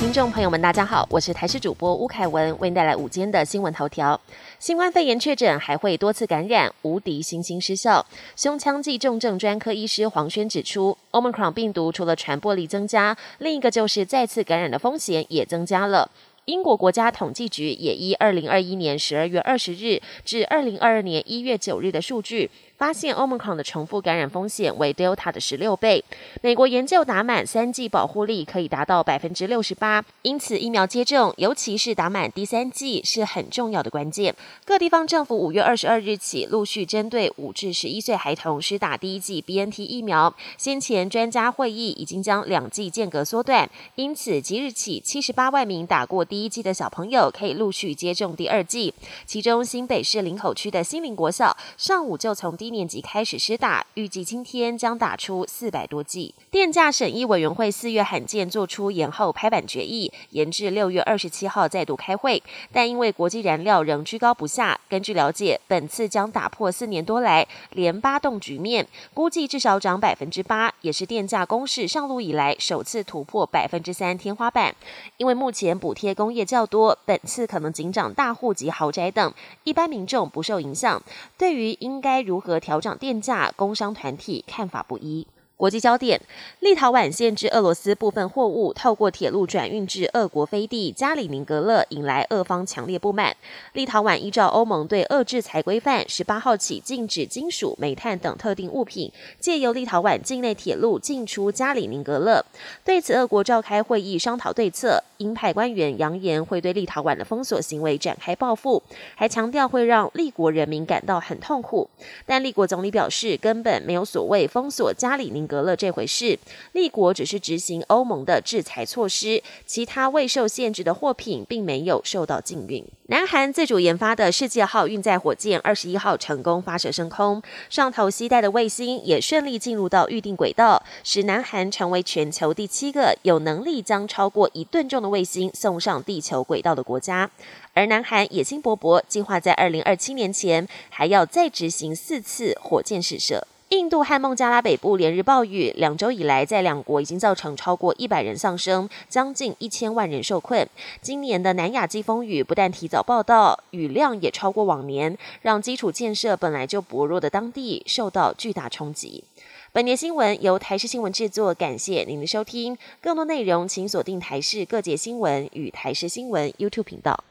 听众朋友们，大家好，我是台视主播吴凯文，为您带来午间的新闻头条。新冠肺炎确诊还会多次感染，无敌星星失效。胸腔暨重症专科医师黄轩指出，Omicron 病毒除了传播力增加，另一个就是再次感染的风险也增加了。英国国家统计局也依二零二一年十二月二十日至二零二二年一月九日的数据。发现 Omicron 的重复感染风险为 Delta 的十六倍。美国研究打满三剂保护力可以达到百分之六十八，因此疫苗接种，尤其是打满第三剂是很重要的关键。各地方政府五月二十二日起陆续针对五至十一岁孩童施打第一剂 BNT 疫苗。先前专家会议已经将两剂间隔缩短，因此即日起七十八万名打过第一剂的小朋友可以陆续接种第二剂。其中新北市林口区的新林国小上午就从第年级开始施打，预计今天将打出四百多剂。电价审议委员会四月罕见做出延后拍板决议，延至六月二十七号再度开会。但因为国际燃料仍居高不下，根据了解，本次将打破四年多来连八动局面，估计至少涨百分之八，也是电价公式上路以来首次突破百分之三天花板。因为目前补贴工业较多，本次可能仅涨大户及豪宅等，一般民众不受影响。对于应该如何？调涨电价，工商团体看法不一。国际焦点：立陶宛限制俄罗斯部分货物透过铁路转运至俄国飞地加里宁格勒，引来俄方强烈不满。立陶宛依照欧盟对俄制裁规范，十八号起禁止金属、煤炭等特定物品借由立陶宛境内铁路进出加里宁格勒。对此，俄国召开会议商讨对策。鹰派官员扬言会对立陶宛的封锁行为展开报复，还强调会让立国人民感到很痛苦。但立国总理表示，根本没有所谓封锁加里宁。格勒这回事，立国只是执行欧盟的制裁措施，其他未受限制的货品并没有受到禁运。南韩自主研发的世界号运载火箭二十一号成功发射升空，上头携带的卫星也顺利进入到预定轨道，使南韩成为全球第七个有能力将超过一吨重的卫星送上地球轨道的国家。而南韩野心勃勃，计划在二零二七年前还要再执行四次火箭试射。印度和孟加拉北部连日暴雨，两周以来，在两国已经造成超过一百人丧生，将近一千万人受困。今年的南亚季风雨不但提早报道，雨量也超过往年，让基础建设本来就薄弱的当地受到巨大冲击。本年新闻由台视新闻制作，感谢您的收听。更多内容请锁定台视各界新闻与台视新闻 YouTube 频道。